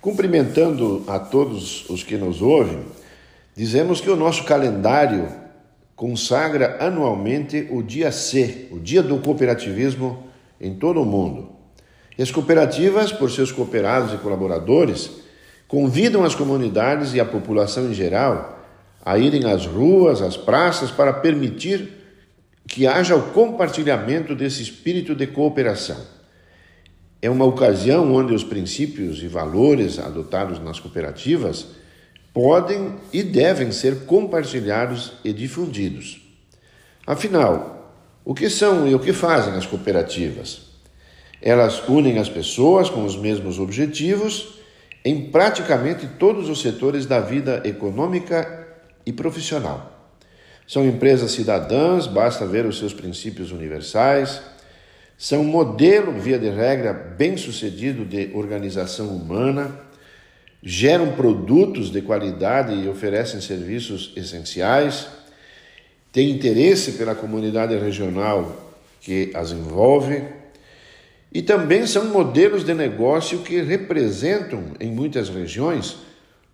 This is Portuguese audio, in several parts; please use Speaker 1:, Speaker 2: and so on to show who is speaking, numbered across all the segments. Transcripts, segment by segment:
Speaker 1: Cumprimentando a todos os que nos ouvem, dizemos que o nosso calendário consagra anualmente o dia C, o Dia do Cooperativismo em todo o mundo. E as cooperativas, por seus cooperados e colaboradores, convidam as comunidades e a população em geral a irem às ruas, às praças, para permitir que haja o compartilhamento desse espírito de cooperação. É uma ocasião onde os princípios e valores adotados nas cooperativas podem e devem ser compartilhados e difundidos. Afinal, o que são e o que fazem as cooperativas? Elas unem as pessoas com os mesmos objetivos em praticamente todos os setores da vida econômica e profissional. São empresas cidadãs, basta ver os seus princípios universais, são modelo, via de regra, bem-sucedido de organização humana, geram produtos de qualidade e oferecem serviços essenciais, têm interesse pela comunidade regional que as envolve e também são modelos de negócio que representam, em muitas regiões,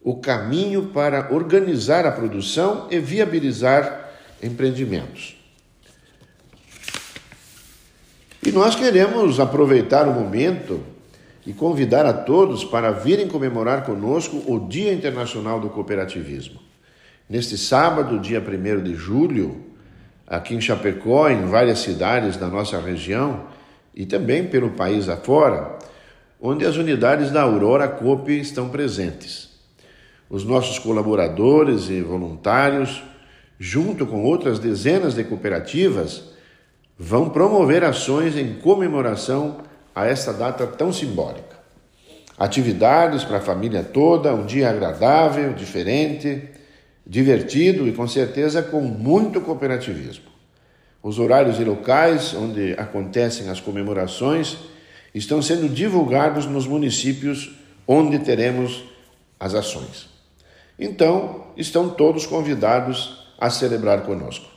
Speaker 1: o caminho para organizar a produção e viabilizar empreendimentos. E nós queremos aproveitar o momento e convidar a todos para virem comemorar conosco o Dia Internacional do Cooperativismo. Neste sábado, dia 1 de julho, aqui em Chapecó, em várias cidades da nossa região e também pelo país afora, onde as unidades da Aurora Coop estão presentes. Os nossos colaboradores e voluntários, junto com outras dezenas de cooperativas, vão promover ações em comemoração a esta data tão simbólica. Atividades para a família toda, um dia agradável, diferente, divertido e com certeza com muito cooperativismo. Os horários e locais onde acontecem as comemorações estão sendo divulgados nos municípios onde teremos as ações. Então, estão todos convidados a celebrar conosco.